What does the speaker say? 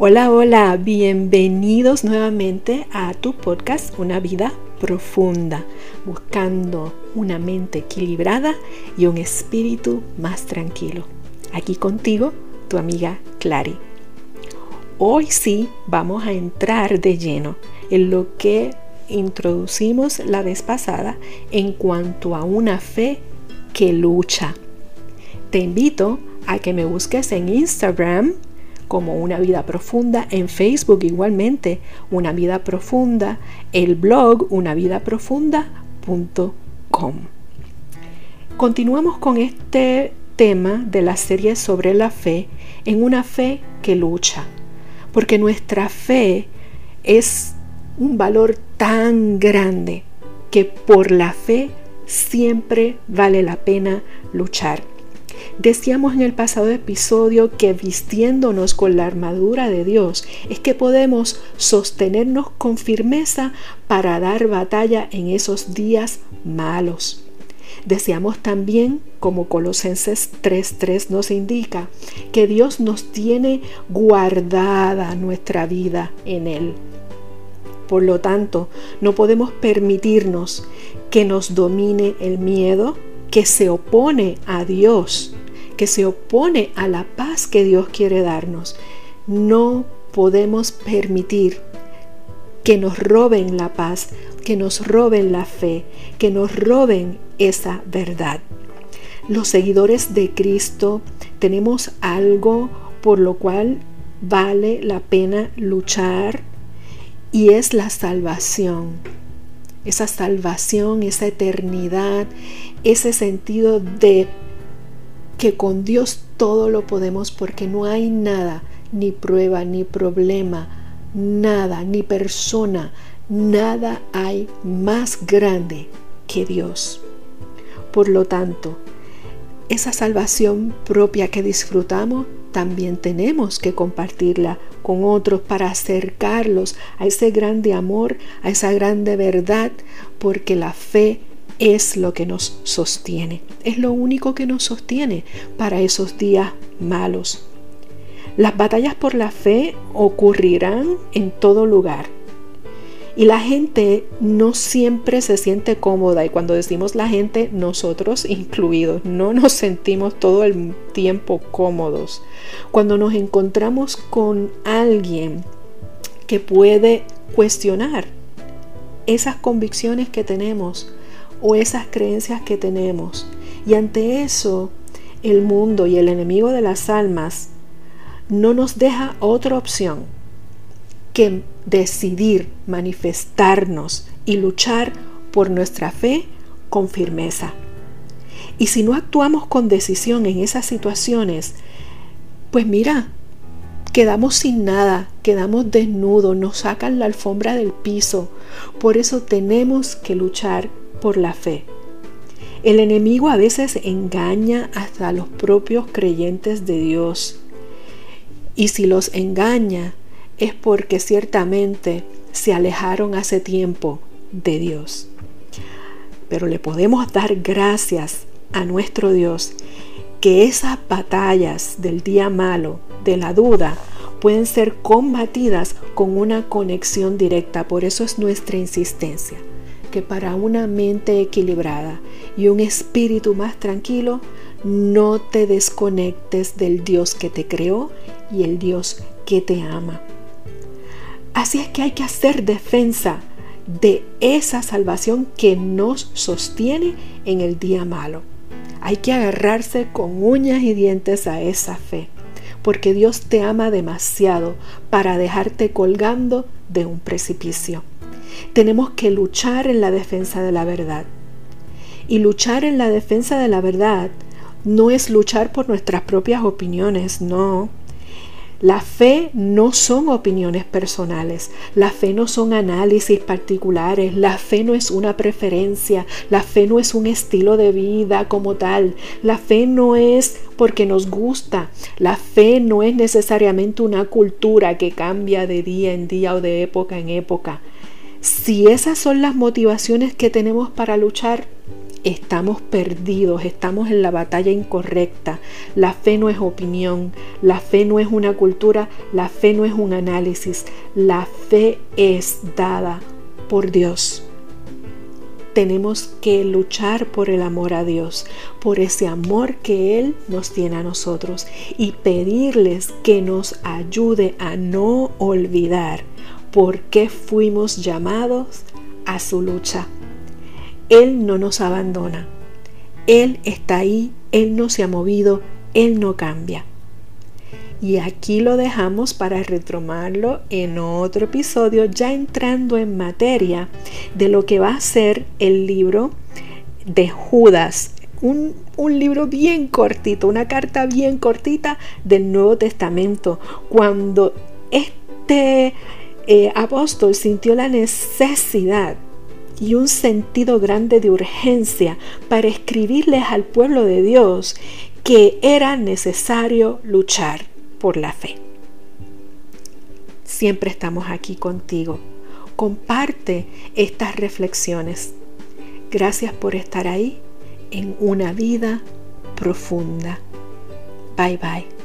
Hola, hola, bienvenidos nuevamente a tu podcast Una vida profunda, buscando una mente equilibrada y un espíritu más tranquilo. Aquí contigo, tu amiga Clary. Hoy sí vamos a entrar de lleno en lo que introducimos la vez pasada en cuanto a una fe que lucha. Te invito a que me busques en Instagram como una vida profunda, en Facebook igualmente, una vida profunda, el blog unavidaprofunda.com. Continuamos con este tema de la serie sobre la fe en una fe que lucha, porque nuestra fe es un valor tan grande que por la fe siempre vale la pena luchar. Decíamos en el pasado episodio que vistiéndonos con la armadura de Dios es que podemos sostenernos con firmeza para dar batalla en esos días malos. Decíamos también, como Colosenses 3:3 nos indica, que Dios nos tiene guardada nuestra vida en Él. Por lo tanto, no podemos permitirnos que nos domine el miedo que se opone a Dios que se opone a la paz que Dios quiere darnos. No podemos permitir que nos roben la paz, que nos roben la fe, que nos roben esa verdad. Los seguidores de Cristo tenemos algo por lo cual vale la pena luchar y es la salvación. Esa salvación, esa eternidad, ese sentido de que con Dios todo lo podemos porque no hay nada, ni prueba, ni problema, nada, ni persona, nada hay más grande que Dios. Por lo tanto, esa salvación propia que disfrutamos, también tenemos que compartirla con otros para acercarlos a ese grande amor, a esa grande verdad, porque la fe es lo que nos sostiene, es lo único que nos sostiene para esos días malos. Las batallas por la fe ocurrirán en todo lugar. Y la gente no siempre se siente cómoda. Y cuando decimos la gente, nosotros incluidos, no nos sentimos todo el tiempo cómodos. Cuando nos encontramos con alguien que puede cuestionar esas convicciones que tenemos, o esas creencias que tenemos. Y ante eso, el mundo y el enemigo de las almas no nos deja otra opción decidir manifestarnos y luchar por nuestra fe con firmeza. Y si no actuamos con decisión en esas situaciones, pues mira, quedamos sin nada, quedamos desnudos, nos sacan la alfombra del piso. Por eso tenemos que luchar por la fe. El enemigo a veces engaña hasta a los propios creyentes de Dios. Y si los engaña es porque ciertamente se alejaron hace tiempo de Dios. Pero le podemos dar gracias a nuestro Dios que esas batallas del día malo, de la duda, pueden ser combatidas con una conexión directa. Por eso es nuestra insistencia que para una mente equilibrada y un espíritu más tranquilo, no te desconectes del Dios que te creó y el Dios que te ama. Así es que hay que hacer defensa de esa salvación que nos sostiene en el día malo. Hay que agarrarse con uñas y dientes a esa fe, porque Dios te ama demasiado para dejarte colgando de un precipicio. Tenemos que luchar en la defensa de la verdad. Y luchar en la defensa de la verdad no es luchar por nuestras propias opiniones, no. La fe no son opiniones personales, la fe no son análisis particulares, la fe no es una preferencia, la fe no es un estilo de vida como tal, la fe no es porque nos gusta, la fe no es necesariamente una cultura que cambia de día en día o de época en época. Si esas son las motivaciones que tenemos para luchar, estamos perdidos, estamos en la batalla incorrecta. La fe no es opinión, la fe no es una cultura, la fe no es un análisis, la fe es dada por Dios. Tenemos que luchar por el amor a Dios, por ese amor que Él nos tiene a nosotros y pedirles que nos ayude a no olvidar por qué fuimos llamados a su lucha. Él no nos abandona. Él está ahí, Él no se ha movido, Él no cambia. Y aquí lo dejamos para retomarlo en otro episodio, ya entrando en materia de lo que va a ser el libro de Judas. Un, libro bien cortito, una carta bien cortita del Nuevo Testamento. Cuando este eh, apóstol sintió la necesidad y un sentido grande de urgencia para escribirles al pueblo de Dios que era necesario luchar por la fe. Siempre estamos aquí contigo. Comparte estas reflexiones. Gracias por estar ahí en una vida profunda. Bye bye.